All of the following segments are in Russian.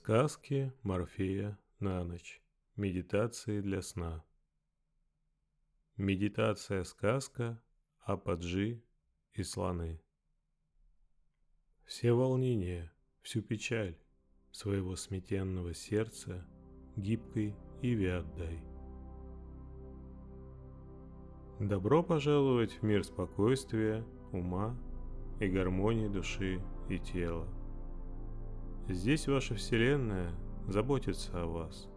Сказки Морфея на ночь. Медитации для сна. Медитация-сказка Ападжи и слоны. Все волнения, всю печаль своего сметенного сердца гибкой Иве отдай. Добро пожаловать в мир спокойствия, ума и гармонии души и тела – Здесь ваша вселенная заботится о вас.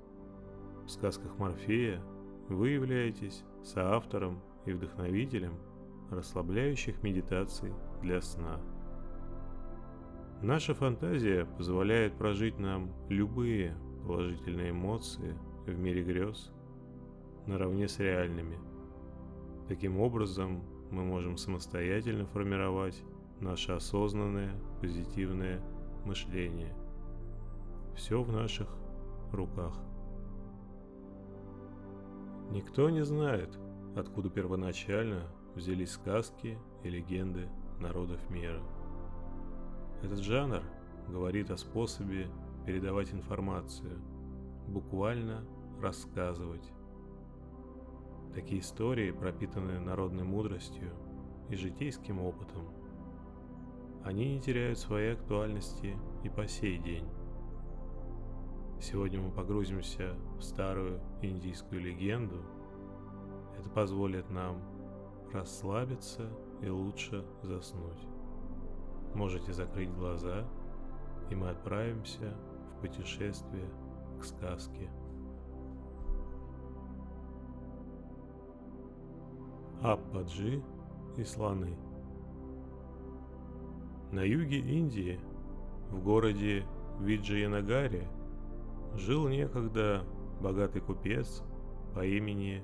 В сказках Морфея вы являетесь соавтором и вдохновителем расслабляющих медитаций для сна. Наша фантазия позволяет прожить нам любые положительные эмоции в мире грез наравне с реальными. Таким образом, мы можем самостоятельно формировать наше осознанное, позитивное мышление. Все в наших руках. Никто не знает, откуда первоначально взялись сказки и легенды народов мира. Этот жанр говорит о способе передавать информацию, буквально рассказывать. Такие истории пропитаны народной мудростью и житейским опытом. Они не теряют своей актуальности и по сей день. Сегодня мы погрузимся в старую индийскую легенду. Это позволит нам расслабиться и лучше заснуть. Можете закрыть глаза, и мы отправимся в путешествие к сказке. Аппаджи и слоны. На юге Индии, в городе Виджаянагаре, жил некогда богатый купец по имени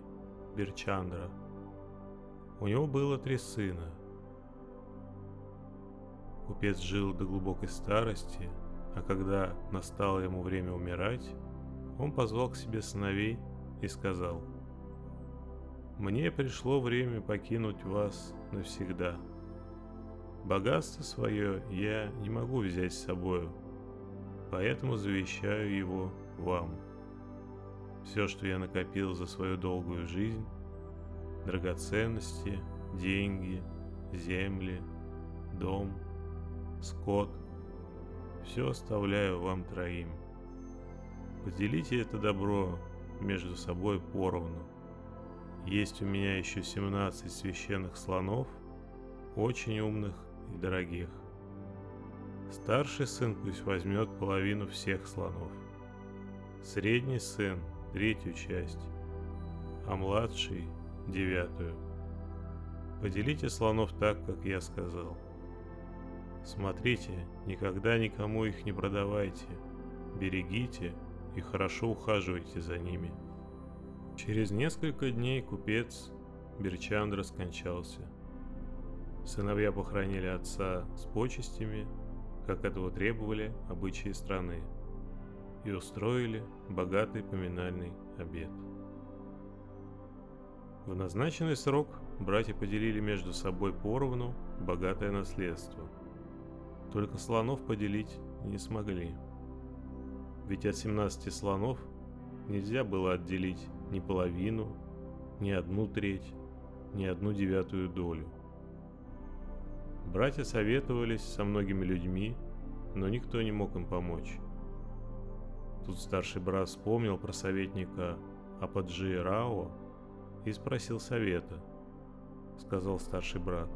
Берчандра. У него было три сына. Купец жил до глубокой старости, а когда настало ему время умирать, он позвал к себе сыновей и сказал, «Мне пришло время покинуть вас навсегда. Богатство свое я не могу взять с собою, поэтому завещаю его вам. Все, что я накопил за свою долгую жизнь, драгоценности, деньги, земли, дом, скот, все оставляю вам троим. Поделите это добро между собой поровну. Есть у меня еще 17 священных слонов, очень умных и дорогих. Старший сын пусть возьмет половину всех слонов. Средний сын – третью часть, а младший – девятую. Поделите слонов так, как я сказал. Смотрите, никогда никому их не продавайте. Берегите и хорошо ухаживайте за ними. Через несколько дней купец Берчандра скончался. Сыновья похоронили отца с почестями – как этого требовали обычаи страны, и устроили богатый поминальный обед. В назначенный срок братья поделили между собой поровну богатое наследство. Только слонов поделить не смогли. Ведь от 17 слонов нельзя было отделить ни половину, ни одну треть, ни одну девятую долю. Братья советовались со многими людьми, но никто не мог им помочь. Тут старший брат вспомнил про советника Ападжи Рао и спросил совета. Сказал старший брат,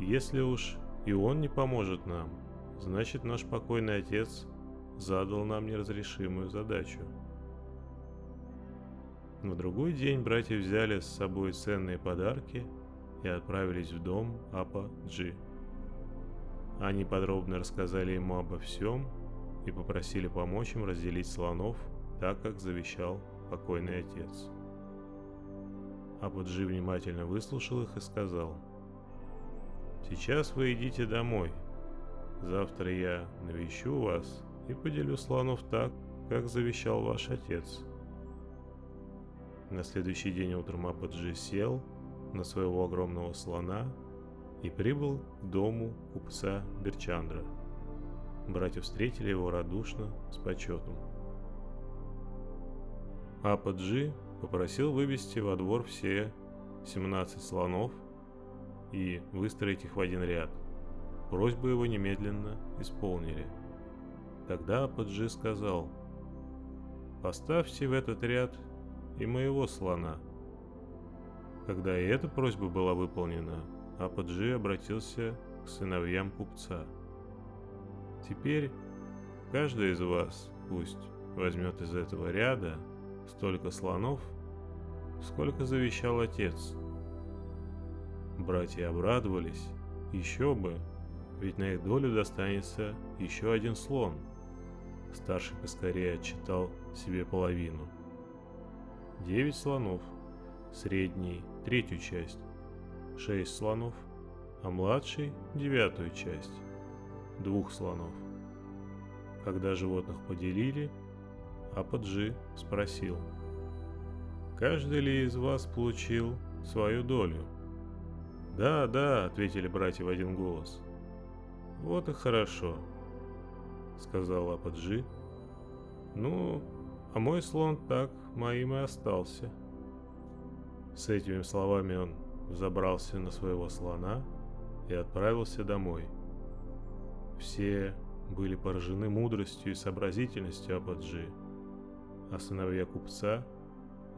«Если уж и он не поможет нам, значит наш покойный отец задал нам неразрешимую задачу». На другой день братья взяли с собой ценные подарки – и отправились в дом Апа Джи. Они подробно рассказали ему обо всем и попросили помочь им разделить слонов, так как завещал покойный отец. Ападжи внимательно выслушал их и сказал, «Сейчас вы идите домой. Завтра я навещу вас и поделю слонов так, как завещал ваш отец». На следующий день утром Ападжи сел на своего огромного слона и прибыл к дому купца Берчандра. братья встретили его радушно, с почетом. Ападжи попросил вывести во двор все 17 слонов и выстроить их в один ряд. Просьбу его немедленно исполнили. Тогда Ападжи сказал, «Поставьте в этот ряд и моего слона». Когда и эта просьба была выполнена, Ападжи обратился к сыновьям купца. «Теперь каждый из вас пусть возьмет из этого ряда столько слонов, сколько завещал отец. Братья обрадовались, еще бы, ведь на их долю достанется еще один слон. Старший поскорее отчитал себе половину. Девять слонов, средний – третью часть, шесть слонов, а младший – девятую часть, двух слонов. Когда животных поделили, Ападжи спросил – Каждый ли из вас получил свою долю? Да, да, ответили братья в один голос. Вот и хорошо, сказал Ападжи. Ну, а мой слон так моим и остался. С этими словами он забрался на своего слона и отправился домой. Все были поражены мудростью и сообразительностью Ападжи, а сыновья купца –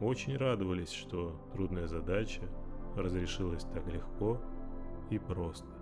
очень радовались, что трудная задача разрешилась так легко и просто.